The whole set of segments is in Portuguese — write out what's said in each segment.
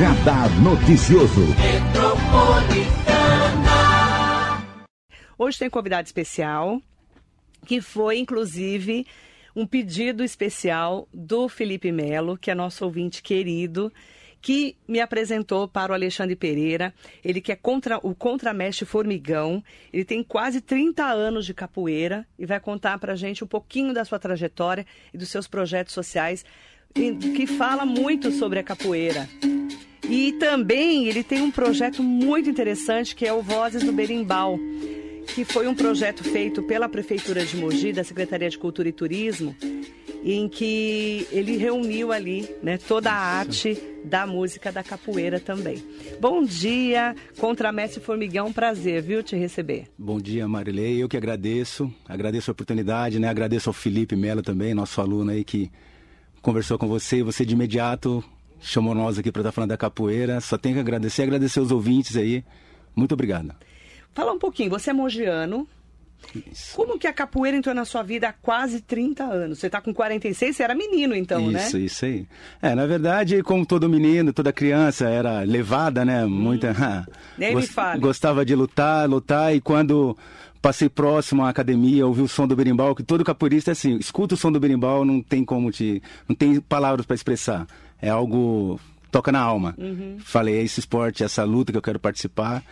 Radar Noticioso. Hoje tem convidado especial, que foi inclusive um pedido especial do Felipe Melo, que é nosso ouvinte querido, que me apresentou para o Alexandre Pereira. Ele que é contra, o contramestre formigão. Ele tem quase 30 anos de capoeira e vai contar para a gente um pouquinho da sua trajetória e dos seus projetos sociais, que fala muito sobre a capoeira. E também ele tem um projeto muito interessante que é o Vozes do Berimbau que foi um projeto feito pela Prefeitura de Mogi, da Secretaria de Cultura e Turismo, em que ele reuniu ali né, toda a arte da música da capoeira também. Bom dia, Contramestre Formigão, um prazer, viu, te receber. Bom dia, Marilei, eu que agradeço, agradeço a oportunidade, né, agradeço ao Felipe Melo também, nosso aluno aí que conversou com você e você de imediato chamou nós aqui para estar falando da capoeira, só tenho que agradecer, agradecer os ouvintes aí, muito obrigado. Fala um pouquinho, você é mogiano. Isso. Como que a capoeira entrou na sua vida há quase 30 anos? Você está com 46, você era menino então, isso, né? Isso, isso aí. É, na verdade, como todo menino, toda criança era levada, né? Muita. Hum, nem me fale. Gostava de lutar, lutar, e quando passei próximo à academia, ouvi o som do berimbau, que todo capoeirista é assim, escuta o som do berimbau, não tem como te. não tem palavras para expressar. É algo. toca na alma. Uhum. Falei, é esse esporte, essa luta que eu quero participar.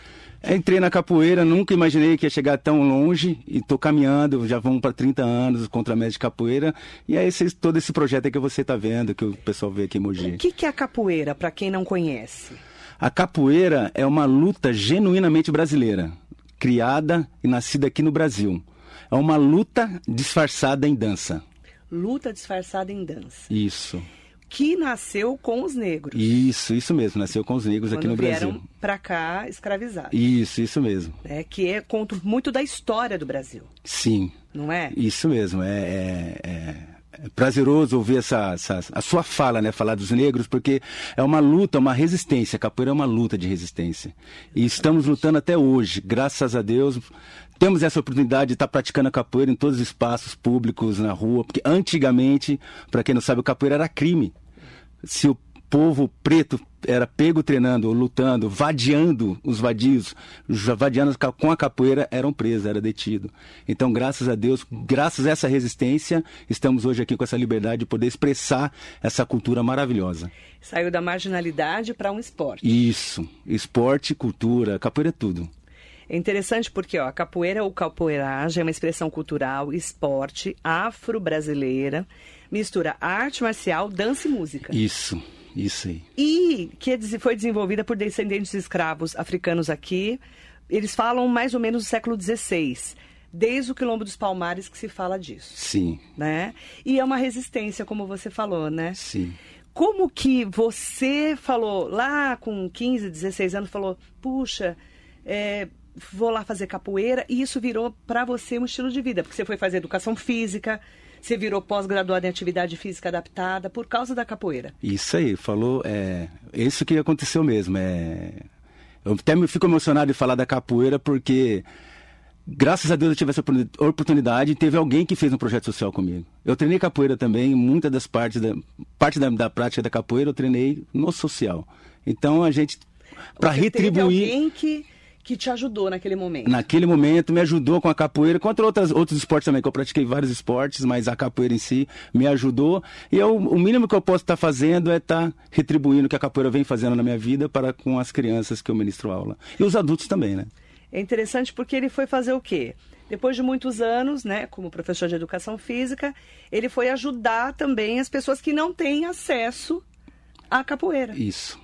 Entrei na capoeira, nunca imaginei que ia chegar tão longe e estou caminhando, já vamos para 30 anos contra a média de capoeira. E é esse, todo esse projeto que você está vendo, que o pessoal vê aqui em Mogi. O que, que é a capoeira, para quem não conhece? A capoeira é uma luta genuinamente brasileira, criada e nascida aqui no Brasil. É uma luta disfarçada em dança. Luta disfarçada em dança. Isso que nasceu com os negros. Isso, isso mesmo, nasceu com os negros Quando aqui no vieram Brasil. para cá escravizados. Isso, isso mesmo. É, que é conto muito da história do Brasil. Sim. Não é? Isso mesmo, é, é é prazeroso ouvir essa, essa, a sua fala, né? Falar dos negros, porque é uma luta, uma resistência. A capoeira é uma luta de resistência. E estamos lutando até hoje, graças a Deus. Temos essa oportunidade de estar praticando a capoeira em todos os espaços públicos, na rua, porque antigamente, para quem não sabe, o capoeira era crime. Se o povo preto era pego treinando, lutando, vadiando os vadios, vadiando com a capoeira, eram presos, era detido. Então, graças a Deus, graças a essa resistência, estamos hoje aqui com essa liberdade de poder expressar essa cultura maravilhosa. Saiu da marginalidade para um esporte. Isso, esporte, cultura, capoeira é tudo. É interessante porque ó, a capoeira ou capoeiragem é uma expressão cultural, esporte, afro-brasileira, mistura arte marcial, dança e música. Isso. Isso aí. E que foi desenvolvida por descendentes de escravos africanos aqui. Eles falam mais ou menos do século XVI desde o Quilombo dos Palmares que se fala disso. Sim. Né? E é uma resistência, como você falou, né? Sim. Como que você falou lá com 15, 16 anos, falou, puxa, é, vou lá fazer capoeira, e isso virou para você um estilo de vida, porque você foi fazer educação física, você virou pós-graduado em atividade física adaptada por causa da capoeira. Isso aí, falou. É, isso que aconteceu mesmo. É, eu até me fico emocionado de falar da capoeira porque graças a Deus eu tive essa oportunidade e teve alguém que fez um projeto social comigo. Eu treinei capoeira também, muitas das partes da parte da, da prática da capoeira eu treinei no social. Então a gente para retribuir alguém que que te ajudou naquele momento? Naquele momento me ajudou com a capoeira, contra outras, outros esportes também, que eu pratiquei vários esportes, mas a capoeira em si me ajudou. E eu, o mínimo que eu posso estar fazendo é estar retribuindo o que a capoeira vem fazendo na minha vida para com as crianças que eu ministro aula. E os adultos também, né? É interessante porque ele foi fazer o quê? Depois de muitos anos, né, como professor de educação física, ele foi ajudar também as pessoas que não têm acesso à capoeira. Isso.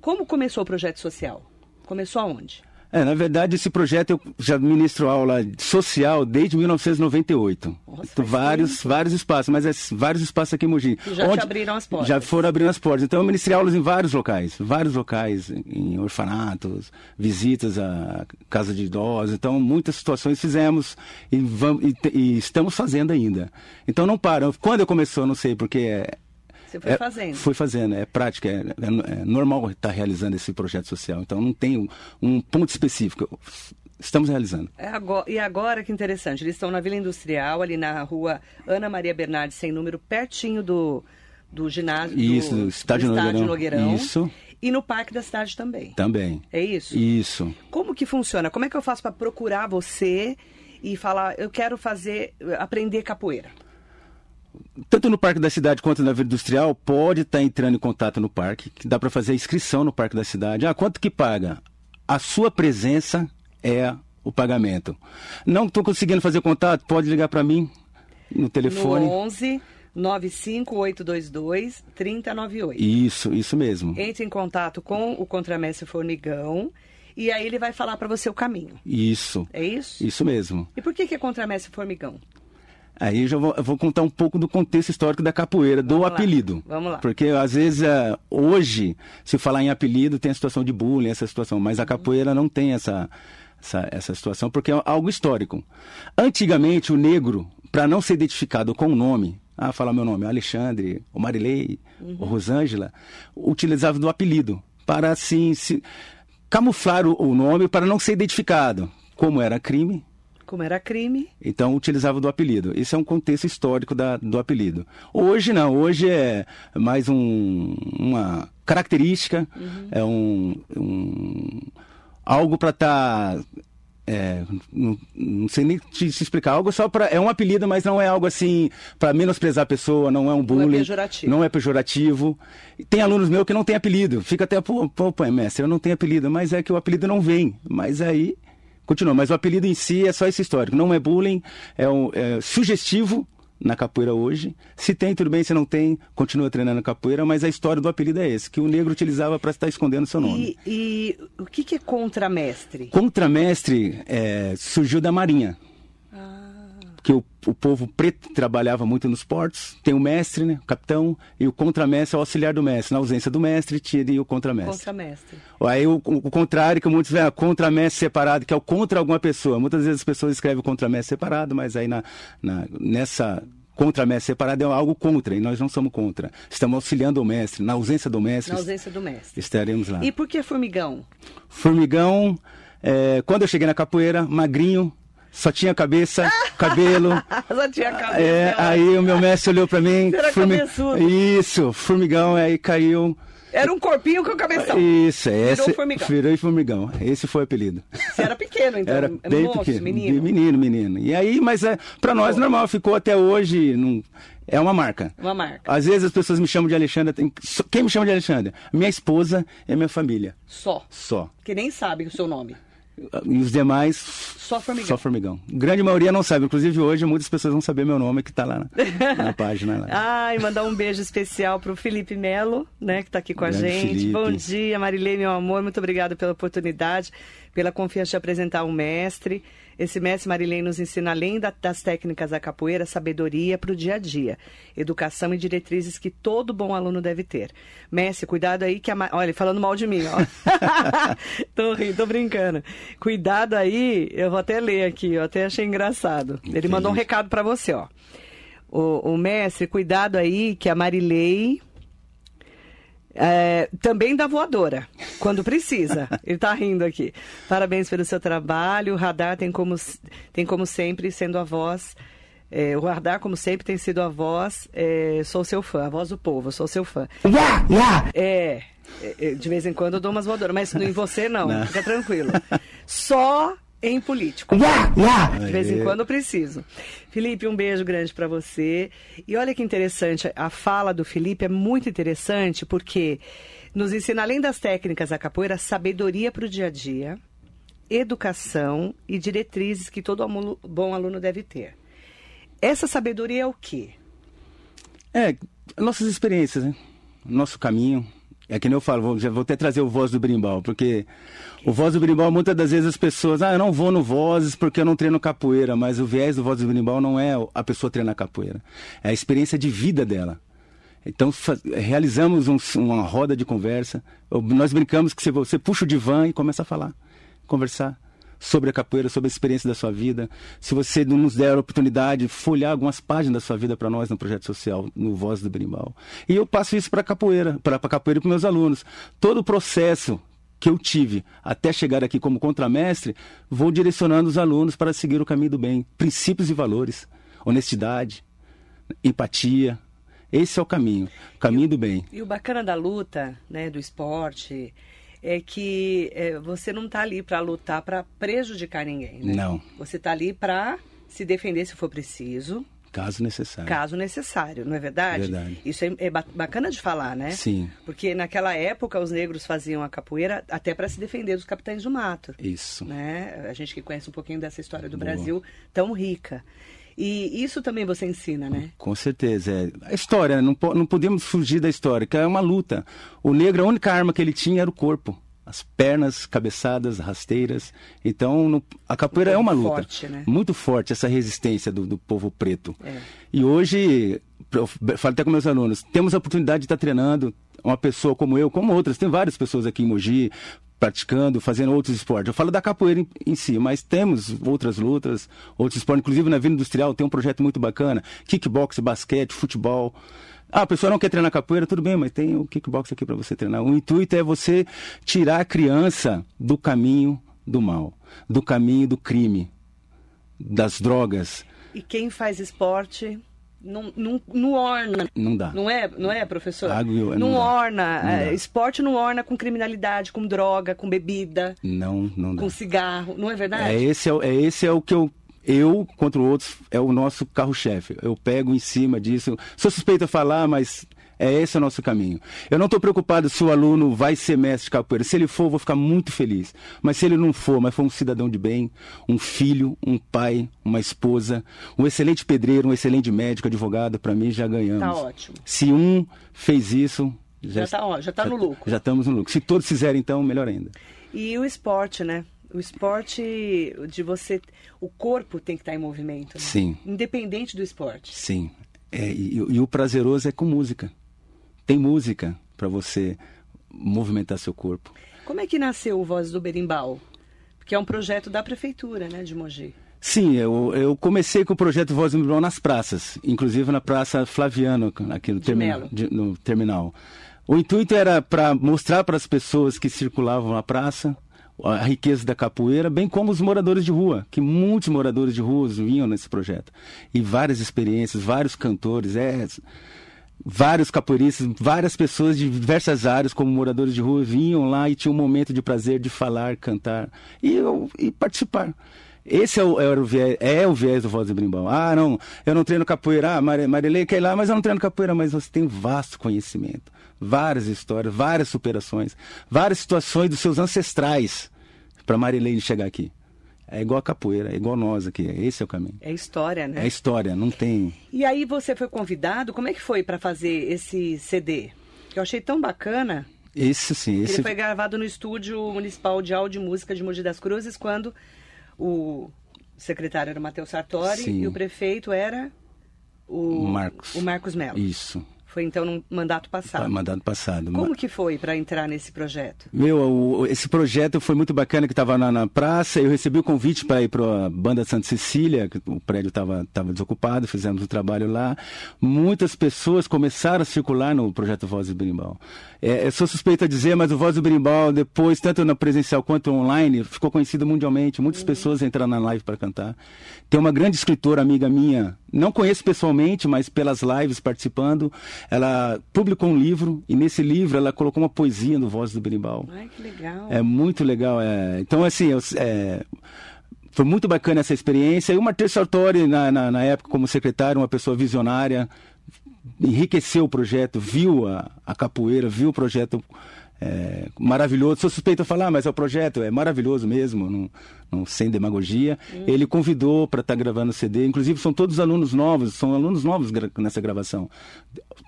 Como começou o projeto social? Começou aonde? É, na verdade, esse projeto eu já ministro aula social desde 1998. Nossa, vários, vários espaços, mas é, vários espaços aqui em Mogi. E já onde, te abriram as portas. Já foram abrindo as portas. Então eu ministrei aulas em vários locais, vários locais, em orfanatos, visitas à casa de idosos. Então, muitas situações fizemos e, vamos, e, e estamos fazendo ainda. Então não param. Quando eu começou, não sei, porque é, você foi é, fazendo? Fui fazendo, é prática, é, é, é normal estar realizando esse projeto social. Então não tem um, um ponto específico. Estamos realizando. É agora, e agora que interessante, eles estão na Vila Industrial, ali na rua Ana Maria Bernardes, sem número, pertinho do, do ginásio. Isso, do, estádio, do estádio Nogueirão. Nogueirão. Isso. E no Parque da Cidade também. Também. É isso? Isso. Como que funciona? Como é que eu faço para procurar você e falar, eu quero fazer, aprender capoeira? Tanto no Parque da Cidade quanto na Vila Industrial, pode estar entrando em contato no parque, que dá para fazer a inscrição no Parque da Cidade. Ah, quanto que paga? A sua presença é o pagamento. Não estou conseguindo fazer contato? Pode ligar para mim no telefone. No 11 95822 3098. Isso, isso mesmo. Entre em contato com o contramestre Formigão e aí ele vai falar para você o caminho. Isso. É isso? Isso mesmo. E por que, que é contramestre Formigão? Aí eu já vou, eu vou, contar um pouco do contexto histórico da capoeira, do Vamos lá. apelido. Vamos lá. Porque às vezes, é, hoje, se falar em apelido, tem a situação de bullying, essa situação, mas a capoeira não tem essa, essa, essa situação, porque é algo histórico. Antigamente, o negro, para não ser identificado com o nome, ah, falar meu nome, Alexandre, o Marilei, o Rosângela, utilizava do apelido, para assim, se, camuflar o, o nome para não ser identificado. Como era crime, Como era crime, então utilizava do apelido. Isso é um contexto histórico da, do apelido. Hoje não, hoje é mais um, uma característica, é um, um algo para estar é, não, não sei nem te, te explicar. Algo só para é um apelido, mas não é algo assim para menosprezar a pessoa. Não é um bullying. pejorativo. Não é pejorativo. Tem alunos meus que não têm apelido. Fica até pô, pô, pô, mestre, eu não tenho apelido, mas é que o apelido não vem. Mas aí continua. Mas o apelido em si é só esse histórico. Não é bullying, é, um, é sugestivo na capoeira hoje. Se tem, tudo bem. Se não tem, continua treinando capoeira. Mas a história do apelido é esse, que o negro utilizava para estar escondendo seu nome. E, e o que, que é contramestre? Contramestre é, surgiu da Marinha. Porque o, o povo preto trabalhava muito nos portos. Tem o mestre, né, o capitão, e o contramestre é o auxiliar do mestre. Na ausência do mestre, tinha o contramestre. Contramestre. Aí o, o, o contrário, que muitos veem, contramestre separado, que é o contra alguma pessoa. Muitas vezes as pessoas escrevem o contramestre separado, mas aí na, na, nessa contramestre separado é algo contra, e nós não somos contra. Estamos auxiliando o mestre. Na ausência do mestre, Na ausência do mestre. estaremos lá. E por que formigão? Formigão, é, quando eu cheguei na capoeira, magrinho, só tinha cabeça, cabelo. Só tinha cabeça. É, aí o meu mestre olhou pra mim. Era cabeçudo. Isso, formigão, aí caiu. Era um corpinho com cabeção. Isso, esse. formigão. Virou formigão. Esse foi o apelido. Você era pequeno, então. Era é bem moço, pequeno. menino. Menino, menino. E aí, mas é, pra nós normal, ficou até hoje. Não, é uma marca. Uma marca. Às vezes as pessoas me chamam de Alexandre. tem- Quem me chama de Alexandre? Minha esposa e a minha família. Só. Só. Que nem sabe o seu nome. E os demais. Só formigão. Só formigão. Grande maioria não sabe. Inclusive hoje muitas pessoas vão saber meu nome que tá lá na, na página. Lá. Ai, mandar um beijo especial pro Felipe Melo, né, que tá aqui com a Grande gente. Felipe. Bom dia, Marilei, meu amor. Muito obrigada pela oportunidade, pela confiança de apresentar um mestre. Esse mestre Marilei nos ensina, além da- das técnicas da capoeira, sabedoria para o dia a dia, educação e diretrizes que todo bom aluno deve ter. Mestre, cuidado aí que a... Ma- Olha, falando mal de mim, ó. tô rindo, tô brincando. Cuidado aí, eu vou até ler aqui, eu até achei engraçado. Ele Entendi. mandou um recado para você, ó. O, o mestre, cuidado aí que a Marilei é, também dá voadora, quando precisa. Ele tá rindo aqui. Parabéns pelo seu trabalho. O Radar tem como, tem como sempre sendo a voz. é, o Radar, como sempre, tem sido a voz. é, sou seu fã, a voz do povo, sou seu fã. É, é, é, de vez em quando eu dou umas voadoras, mas em você não, Não. fica tranquilo. Só em político. De vez em quando eu preciso. Felipe, um beijo grande para você. E olha que interessante, a fala do Felipe é muito interessante porque nos ensina, além das técnicas da capoeira, sabedoria para o dia a dia, educação e diretrizes que todo aluno- bom aluno deve ter. Essa sabedoria é o quê? É, nossas experiências, né? Nosso caminho. É que nem eu falo, vou, já vou até trazer o Voz do Brimbal, porque o Voz do Brimbal, muitas das vezes as pessoas, ah, eu não vou no Vozes porque eu não treino capoeira, mas o viés do Voz do Brimbal não é a pessoa treinar capoeira, é a experiência de vida dela. Então, fa- realizamos um- uma roda de conversa, nós brincamos que você, você puxa o divã e começa a falar, conversar sobre a capoeira, sobre a experiência da sua vida. Se você não nos der a oportunidade, folhar algumas páginas da sua vida para nós no projeto social, no Voz do Berimbau. E eu passo isso para capoeira, para a capoeira e para meus alunos. Todo o processo que eu tive até chegar aqui como contramestre, vou direcionando os alunos para seguir o caminho do bem, princípios e valores, honestidade, empatia. Esse é o caminho, o caminho do bem. E o bacana da luta, né, do esporte, é que é, você não está ali para lutar para prejudicar ninguém. Né? Não. Você está ali para se defender se for preciso. Caso necessário. Caso necessário, não é verdade? Verdade. Isso é, é bacana de falar, né? Sim. Porque naquela época os negros faziam a capoeira até para se defender dos capitães do mato. Isso. Né? A gente que conhece um pouquinho dessa história do Boa. Brasil tão rica. E isso também você ensina, né? Com certeza. É. A história, né? não, não podemos fugir da história, que é uma luta. O negro, a única arma que ele tinha era o corpo. As pernas, cabeçadas, rasteiras. Então, no, a capoeira é uma luta. Forte, né? Muito forte, essa resistência do, do povo preto. É. E hoje, eu falo até com meus alunos, temos a oportunidade de estar treinando uma pessoa como eu, como outras. Tem várias pessoas aqui em Mogi, praticando, fazendo outros esportes. Eu falo da capoeira em, em, si, mas temos outras lutas, outros esportes. Inclusive na Vila Industrial tem um projeto muito bacana: kickbox, basquete, futebol. Ah, a pessoa não quer treinar capoeira, tudo bem, mas tem o kickbox aqui para você treinar. O intuito é você tirar a criança do caminho do mal, do caminho do crime, das drogas. E quem faz esporte não, não, não orna. Não dá. Não é, não é professor? Água, não, não orna. Não é, esporte não orna com criminalidade, com droga, com bebida, Não, não dá. com cigarro. Não é É verdade? esse é, é esse é o que eu eu contra outros é o nosso carro-chefe. Eu pego em cima disso. Sou suspeito a falar, mas é esse o nosso caminho. Eu não estou preocupado se o aluno vai ser mestre de capoeira. Se ele for, eu vou ficar muito feliz. Mas se ele não for, mas for um cidadão de bem, um filho, um pai, uma esposa, um excelente pedreiro, um excelente médico, advogado, para mim já ganhamos. Tá ótimo. Se um fez isso, Já tá ó, já tá no lucro. Já estamos no lucro. Se todos fizerem, então, melhor ainda. E o esporte, né? O esporte de você. O corpo tem que estar em movimento. né? Sim. Independente do esporte. Sim. É, e, e o prazeroso é com música. Tem música para você movimentar seu corpo. Como é que nasceu o Voz do Berimbau? Porque é um projeto da prefeitura, né, de Mogi. Sim, eu, eu comecei com o projeto Voz do Berimbau nas praças, inclusive na Praça Flaviano, aqui no, Melo. de- no terminal. O intuito era para mostrar para as pessoas que circulavam na praça a riqueza da capoeira, bem como os moradores de rua, que muitos moradores de rua vinham nesse projeto. E várias experiências, vários cantores, é, vários capoeiristas, várias pessoas de diversas áreas, como moradores de rua, vinham lá e tinham um momento de prazer de falar, cantar e, e participar. Esse é o, é o viés, é o viés do Voz do Brimbal. Ah, não, eu não treino capoeira. Ah, Mari- Marilei quer ir lá, mas eu não treino capoeira. Mas você tem vasto conhecimento, várias histórias, várias superações, várias situações dos seus ancestrais para Marilei chegar aqui. É igual a capoeira, é igual nós aqui. Esse é o caminho. É história, né? É história, não tem. E aí você foi convidado, como é que foi para fazer esse CD? Que eu achei tão bacana. Esse sim, esse Ele foi gravado no Estúdio Municipal de Áudio e Música de Mogi das Cruzes, quando o secretário era o Matheus Sartori Sim. e o prefeito era o Marcos. o Marcos Mello. Isso. Foi então no mandato passado. Mandado passado. Como que foi para entrar nesse projeto? Meu, o- esse projeto foi muito bacana que estava na, na praça. Eu recebi o convite para ir para a Banda Santa Cecília, que o prédio estava tava desocupado, fizemos o trabalho lá. Muitas pessoas começaram a circular no projeto Voz do Berimbau. É, eu sou suspeito a dizer, mas o Voz do Berimbau, depois, tanto na presencial quanto online, ficou conhecido mundialmente. Muitas pessoas entraram na live para cantar. Tem uma grande escritora, amiga minha, não conheço pessoalmente, mas pelas lives participando, ela publicou um livro e nesse livro ela colocou uma poesia no Voz do Berimbau. Ai, que legal. É muito legal. É... Então, assim, é, foi muito bacana essa experiência. E o Martins Sartori, na, na, na época, como secretário, uma pessoa visionária, enriqueceu o projeto, viu a, a capoeira, viu o projeto é, maravilhoso. Sou suspeito a falar, mas é o projeto é maravilhoso mesmo, não, não- sem demagogia. Ele convidou para estar gravando o CD. Inclusive, são todos alunos novos, são alunos novos gra- nessa gravação.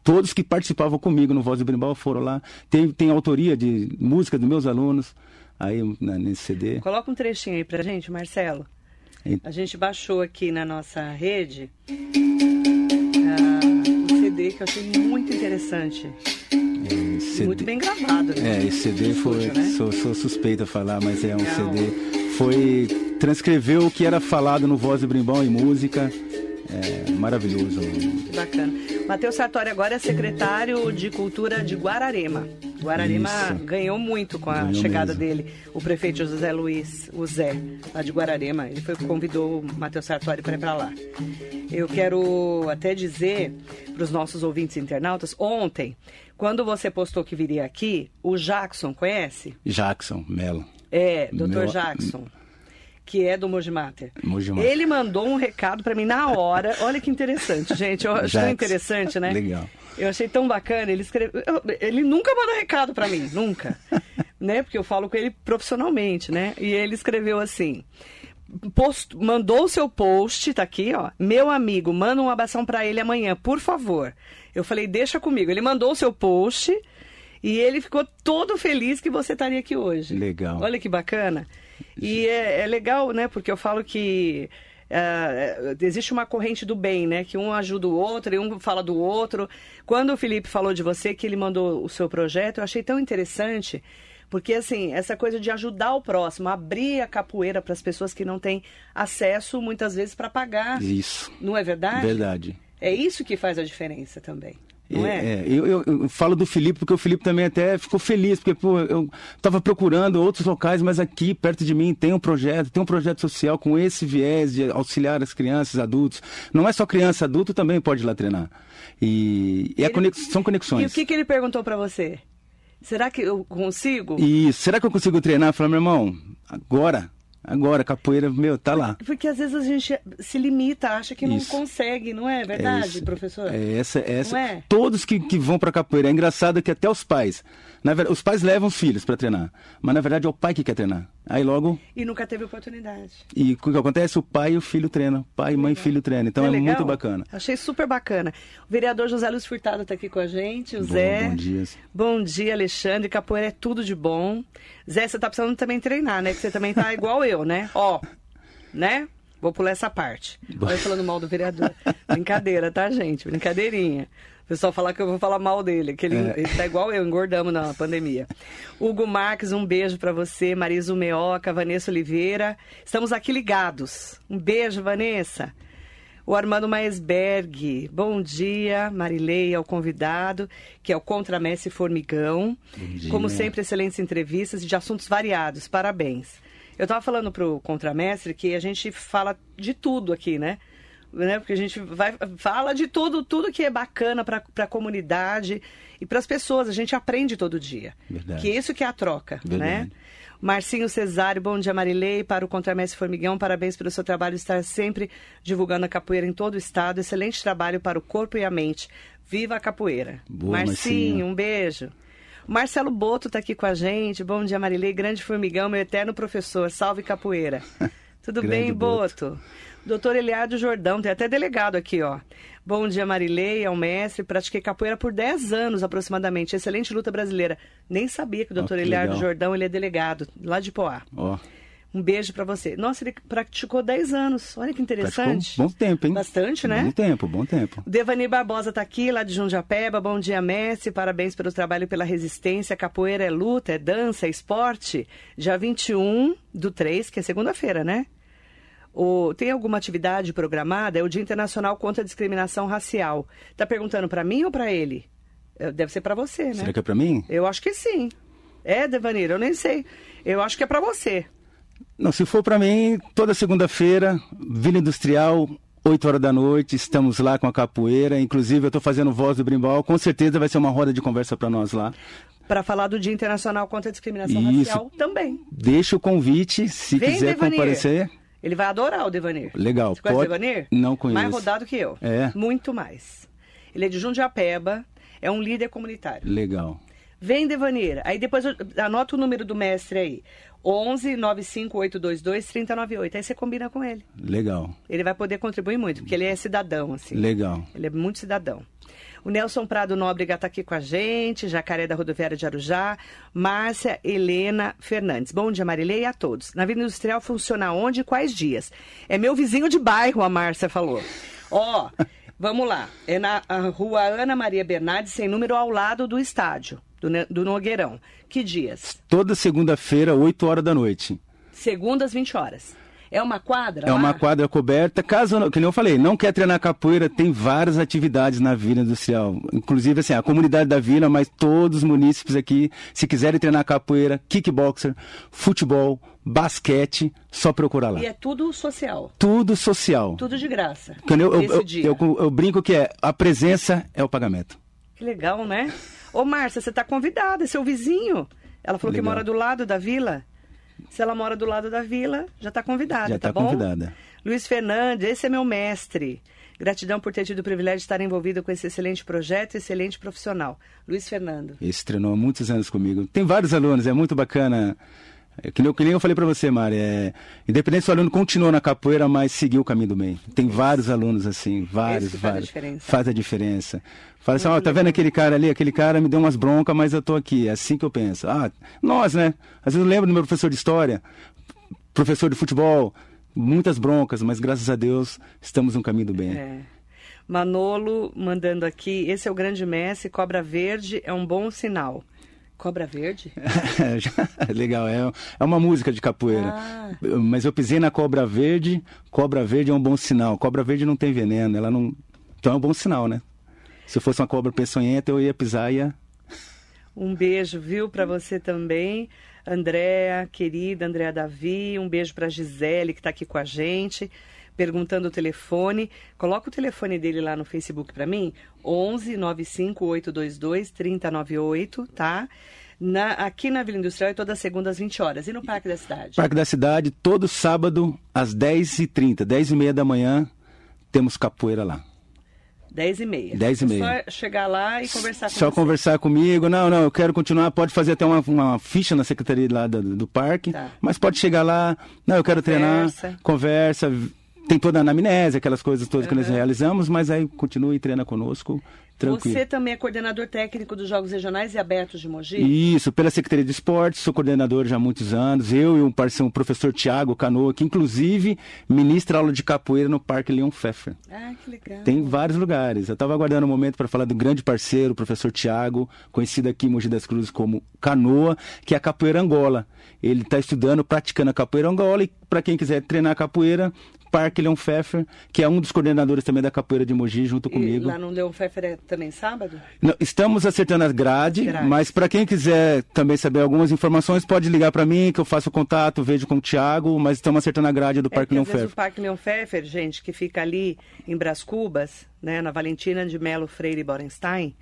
Todos que participavam comigo no Voz do Berimbau foram lá. Tem, tem autoria de música dos meus alunos aí na- nesse CD. Coloca um trechinho aí pra gente, Marcelo. E- A gente baixou aqui na nossa rede ah, um CD que eu achei muito interessante. CD Muito bem gravado, né? É, esse CD foi. Estúdio, né? Sou, sou suspeito a falar, mas é um Legal. CD. Foi. Transcreveu o que era falado no Voz do Brimbão em música. É maravilhoso. Que bacana. Matheus Sartori agora é secretário de Cultura de Guararema. Guararema Isso. ganhou muito com a Ganhou chegada mesmo. dele. O prefeito José Luiz, o Zé, lá de Guararema, ele foi convidou o Matheus Sartori para ir para lá. Eu quero até dizer para os nossos ouvintes internautas, ontem, quando você postou que viria aqui, o Jackson, conhece? Jackson Mello. É, Dr. Meu- Jackson. Que é do Mojimater. Mojimater. Ele mandou um recado para mim na hora. Olha que interessante, gente. Eu achei interessante, né? Legal. Eu achei tão bacana. Ele escreveu. eu- Ele nunca mandou recado para mim, nunca. né? Porque eu falo com ele profissionalmente, né? E ele escreveu assim. post- mandou o seu post, tá aqui, ó. Meu amigo, manda um abração para ele amanhã, por favor. Eu falei, deixa comigo. Ele mandou o seu post e ele ficou todo feliz que você estaria aqui hoje. Legal. Olha que bacana. E é, é legal, né? Porque eu falo que ah, existe uma corrente do bem, né? Que um ajuda o outro e um fala do outro. Quando o Felipe falou de você, que ele mandou o seu projeto, eu achei tão interessante. Porque, assim, essa coisa de ajudar o próximo, abrir a capoeira para as pessoas que não têm acesso, muitas vezes, para pagar. Isso. Não é verdade? Verdade. É isso que faz a diferença também. Não é? É, eu, eu- eu falo do Felipe porque o Felipe também até ficou feliz, porque pô, eu estava procurando outros locais, mas aqui perto de mim tem um projeto, tem um projeto social com esse viés de auxiliar as crianças, adultos. Não é só criança, adulto também pode ir lá treinar. E, e a Ele- conex- são conexões. E o que, que ele perguntou para você? Será que eu consigo? E será que eu consigo treinar? Falei, meu irmão, agora, agora, capoeira, meu, tá lá. Porque às vezes a gente se limita, acha que não Isso. consegue, não é É verdade, isso. professor? É essa, é essa. Não é? Todos que, que vão pra capoeira. É engraçado que até os pais. Na verdade, os pais levam os filhos pra treinar. Mas na verdade é o pai que quer treinar. Aí logo. E nunca teve oportunidade. E o que acontece? O pai e o filho treinam. Pai, mãe e filho treinam. Então é, legal? muito bacana. Achei super bacana. O vereador José Luiz Furtado está aqui com a gente, o Bom- Zé. bom dia. Bom dia, Alexandre. Capoeira é tudo de bom. Zé, você tá precisando também treinar, né? Que você também tá igual eu, né? Ó, né? Vou pular essa parte. Olha eu falando mal do vereador. Brincadeira, tá, gente? Brincadeirinha. Pessoal falar que eu vou falar mal dele, que ele, É. ele tá igual eu, engordamos na pandemia. Hugo Marques, um beijo pra você. Marisa Meoca, Vanessa Oliveira. Estamos aqui ligados. Um beijo, Vanessa. O Armando Maesberg, bom dia, Marileia, ao convidado, que é o Contramestre Formigão. Como sempre, excelentes entrevistas de assuntos variados, parabéns. Eu estava falando para o Contramestre que a gente fala de tudo aqui, né? Né? Porque a gente vai, fala de tudo, tudo que é bacana para a comunidade e para as pessoas, a gente aprende todo dia. Verdade. Que isso que é a troca, né? Verdade. Marcinho Cesário, bom dia Marilei, para o Contramestre Formigão, parabéns pelo seu trabalho estar sempre divulgando a capoeira em todo o estado, excelente trabalho para o corpo e a mente. Viva a capoeira. Boa, Marcinho, Marcinho. um beijo. Marcelo Boto está aqui com a gente, bom dia Marilei, grande formigão, meu eterno professor, salve capoeira. Tudo bem, Boto. Boto? Doutor Eliardo Jordão, tem até delegado aqui, ó. Bom dia, Marilei, é o mestre. Pratiquei capoeira por 10 anos aproximadamente. Excelente luta brasileira. Nem sabia que o doutor Eliardo legal. Jordão ele é delegado, lá de Poá. Ó, Um beijo pra você. Nossa, ele praticou 10 anos. Olha que praticou interessante. bom tempo, hein? Bastante, né? Bom tempo, bom tempo. O Devanir Barbosa tá aqui, lá de Jundiapeba. Bom dia, mestre. Parabéns pelo trabalho e pela resistência. Capoeira é luta, é dança, é esporte. Dia 21 do 3, que é segunda-feira, né? O, tem alguma atividade programada? É o Dia Internacional contra a Discriminação Racial. Tá perguntando pra mim ou pra ele? É, Deve ser pra você, né? Será que é pra mim? Eu acho que sim. É, Devanir, eu nem sei. Eu acho que é pra você. Não, se for pra mim, toda segunda-feira, Vila Industrial, 8 horas da noite, estamos lá com a capoeira. Inclusive, eu tô fazendo voz do Brimbal. Com certeza vai ser uma roda de conversa pra nós lá. Para falar do Dia Internacional contra a Discriminação Isso. Racial também. Deixa o convite, se Vem, quiser Devanir. comparecer. Ele vai adorar o Devanir. Legal. Você conhece o Pode- Devanir? Não conheço. Mais rodado que eu. É? Muito mais. Ele é de Jundiapeba, é um líder comunitário. Legal. Vem, Devanir. Aí depois eu- anota o número do mestre aí. 11 95822 3098. Aí você combina com ele. Legal. Ele vai poder contribuir muito, porque ele é cidadão, assim. Legal. Ele é muito cidadão. O Nelson Prado Nóbrega está aqui com a gente, Jacaré da Rodoviária de Arujá, Márcia Helena Fernandes. Bom dia, Marilei, e a todos. Na Vida Industrial funciona onde e quais dias? É meu vizinho de bairro, a Márcia falou. Ó, vamos lá. É na rua Ana Maria Bernardes, sem número, ao lado do estádio, do, do Nogueirão. Que dias? Toda segunda-feira, 8 horas da noite. Segundas, 20 horas. É uma quadra? É lá? uma quadra coberta. Caso, que eu falei, não quer treinar capoeira, tem várias atividades na Vila Industrial. Inclusive, assim, a comunidade da Vila, mas todos os munícipes aqui, se quiserem treinar capoeira, kickboxer, futebol, basquete, só procurar lá. E é tudo social, Tudo social. tudo de graça. Eu, eu, eu, eu- brinco que é a presença é o pagamento. Que legal, né? Ô, Márcia, você tá convidada, é seu vizinho. Ela falou que Legal. mora do lado da vila. Se ela mora do lado da vila, já tá convidada, Já tá tá bom? convidada. Luiz Fernandes, esse é meu mestre. Gratidão por ter tido o privilégio de estar envolvido com esse excelente projeto, excelente profissional. Luiz Fernando. Esse treinou há muitos anos comigo. Tem vários alunos, é muito bacana. É, que, nem, eu- que nem eu falei pra você, Mari, é, independente se o aluno continuou na capoeira, mas seguiu o caminho do bem. Tem vários alunos assim, vários, faz a vários. diferença. Faz a diferença. Fala assim, ó, tá vendo aquele cara ali? Aquele cara me deu umas broncas, mas eu tô aqui. É assim que eu penso. Ah, nós, né? Às vezes eu lembro do meu professor de história, professor de futebol, muitas broncas, mas graças a Deus estamos no caminho do bem. É. Manolo mandando aqui, esse é o grande mestre, cobra verde é um bom sinal. Cobra verde? Legal, é, é uma música de capoeira. Ah. Mas eu pisei na cobra verde, cobra verde é um bom sinal. Cobra verde não tem veneno, ela não. Então é um bom sinal, né? Se eu fosse uma cobra peçonhenta, eu ia pisar e ia. Um beijo, viu, para você também. Andréa, querida Andréa Davi, um beijo para Gisele, que está aqui com a gente, perguntando o telefone. Coloca o telefone dele lá no Facebook para mim, 11 95 822 3098, tá? Na, aqui na Vila Industrial é toda segunda às 20 horas. E no Parque da Cidade? Parque da Cidade, todo sábado, às 10h30, 10h30 da manhã, temos capoeira lá. 10 e meia. 10 e É meia. Só chegar lá e conversar com Só você. conversar comigo. Não, não, eu quero continuar. Pode fazer até uma, uma ficha na secretaria lá do, do parque. Tá. Mas pode chegar lá. Não, eu quero Conversa. treinar. Conversa. Tem toda a anamnese, aquelas coisas todas que nós realizamos. Mas aí continue e treina conosco. Tranquilo. Você também é coordenador técnico dos Jogos Regionais e Abertos de Mogi? Isso, pela Secretaria de Esportes, sou coordenador já há muitos anos. Eu e um parceiro, o professor Tiago Canoa, que inclusive ministra aula de capoeira no Parque Leon Pfeffer. Ah, que legal. Tem vários lugares. Eu estava aguardando um momento para falar do grande parceiro, o professor Tiago, conhecido aqui em Mogi das Cruzes como Canoa, que é a capoeira Angola. Ele está estudando, praticando a capoeira Angola e para quem quiser treinar capoeira, Parque Leon Pfeffer, que é um dos coordenadores também da capoeira de Mogi, junto E comigo. lá no Leon Pfeffer é também sábado? Não, estamos acertando as grades, Grades. mas para quem quiser também saber algumas informações, pode ligar para mim, que eu faço contato, vejo com o Thiago, mas estamos acertando a grade do É Parque que Leon Pfeffer. o Parque Leon Pfeffer, gente, que fica ali em Brás Cubas, né, na Valentina de Melo Freire e Borenstein,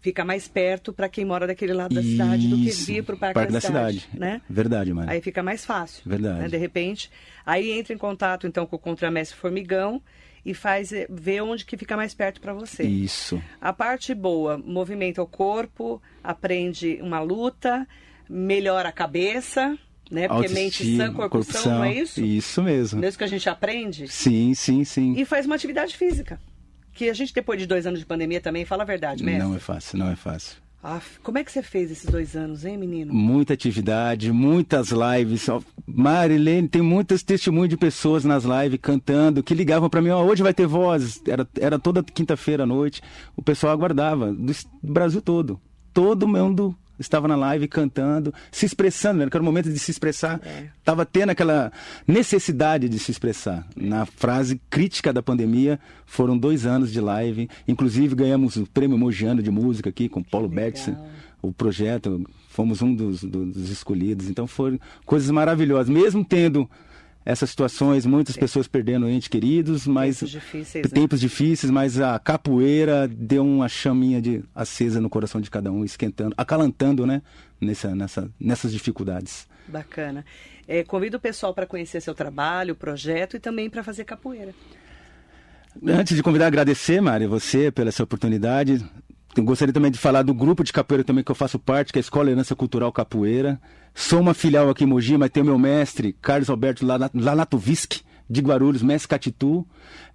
fica mais perto para quem mora daquele lado da cidade do que Isso, vir para o Parque, da, cidade, né? Verdade, mano. Aí fica mais fácil. Verdade. né, De repente, aí entra em contato então com o contramestre Formigão e faz eh, ver onde que fica mais perto para você. Isso. A parte boa, movimenta o corpo, aprende uma luta, melhora a cabeça, né? Porque mente sã, corpo são, não é isso? Isso mesmo. É isso que a gente aprende? Sim, sim, sim. E faz uma atividade física. Que a gente, depois de dois anos de pandemia, também fala a verdade, mestre. Não é fácil, não é fácil. Aff, como é que você fez esses dois anos, hein, menino? Muita atividade, muitas lives. Marilene, tem muitos testemunhos de pessoas nas lives cantando que ligavam para mim, ó, hoje vai ter voz. Era, era toda quinta-feira à noite. O pessoal aguardava, do Brasil todo. Todo mundo estava na live cantando, se expressando, né? era o momento de se expressar. É. Tava tendo aquela necessidade de se expressar. Na frase crítica da pandemia, foram dois anos de live. Inclusive, ganhamos o prêmio Mogiano de Música aqui com Paulo. Bertsen o projeto, fomos um dos, do- dos escolhidos. Então foram coisas maravilhosas. Mesmo tendo essas situações, muitas pessoas perdendo entes queridos, mas Tempos difíceis, né? tempos difíceis, mas a capoeira deu uma chaminha de acesa no coração de cada um, esquentando, acalantando, né, nessa, nessa, nessas dificuldades. Bacana. É, convido o pessoal para conhecer seu trabalho, projeto e também para fazer capoeira. Antes de convidar, agradecer, Mari, você pela essa oportunidade. Gostaria também de falar do grupo de capoeira também que eu faço parte, que é a Escola Herança Cultural Capoeira. Sou uma filial aqui em Mogi, mas tenho meu mestre, Carlos Alberto Lana- Lanatoviski, de Guarulhos, mestre Catitu.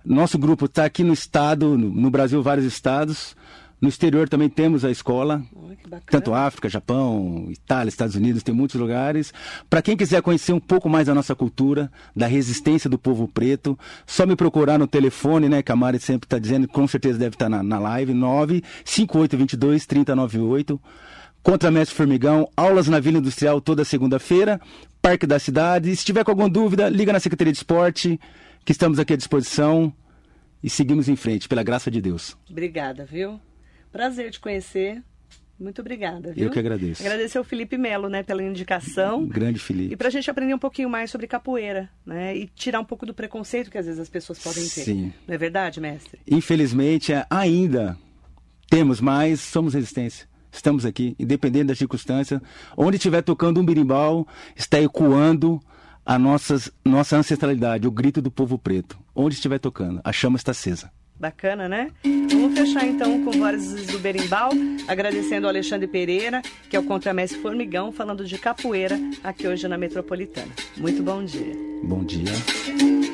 Nosso grupo está aqui no estado, no Brasil, vários estados. No exterior também temos a escola, bacana. tanto África, Japão, Itália, Estados Unidos, tem muitos lugares. Para quem quiser conhecer um pouco mais da nossa cultura, da resistência do povo preto, só me procurar no telefone, né, que a Mari sempre está dizendo, com certeza deve estar na, na live, 95822 3098. Contra Mestre Formigão, aulas na Vila Industrial toda segunda-feira, Parque da Cidade. E se tiver com alguma dúvida, liga na Secretaria de Esporte, que estamos aqui à disposição e seguimos em frente, pela graça de Deus. Obrigada, viu? Prazer te conhecer. Muito obrigada, viu? Eu que agradeço. Agradecer ao Felipe Melo, né, pela indicação. Grande Felipe. E para a gente aprender um pouquinho mais sobre capoeira, né? E tirar um pouco do preconceito que às vezes as pessoas podem ter. Sim. Não é verdade, mestre? Infelizmente, é, ainda temos, mas somos resistência. Estamos aqui, independente da circunstância. Onde estiver tocando um birimbau, está ecoando a nossas, nossa ancestralidade, o grito do povo preto. Onde estiver tocando, a chama está acesa. Bacana, né? Vamos fechar então com vozes do Berimbau, agradecendo ao Alexandre Pereira, que é o contramestre Formigão, falando de capoeira aqui hoje na Metropolitana. Muito bom dia. Bom dia.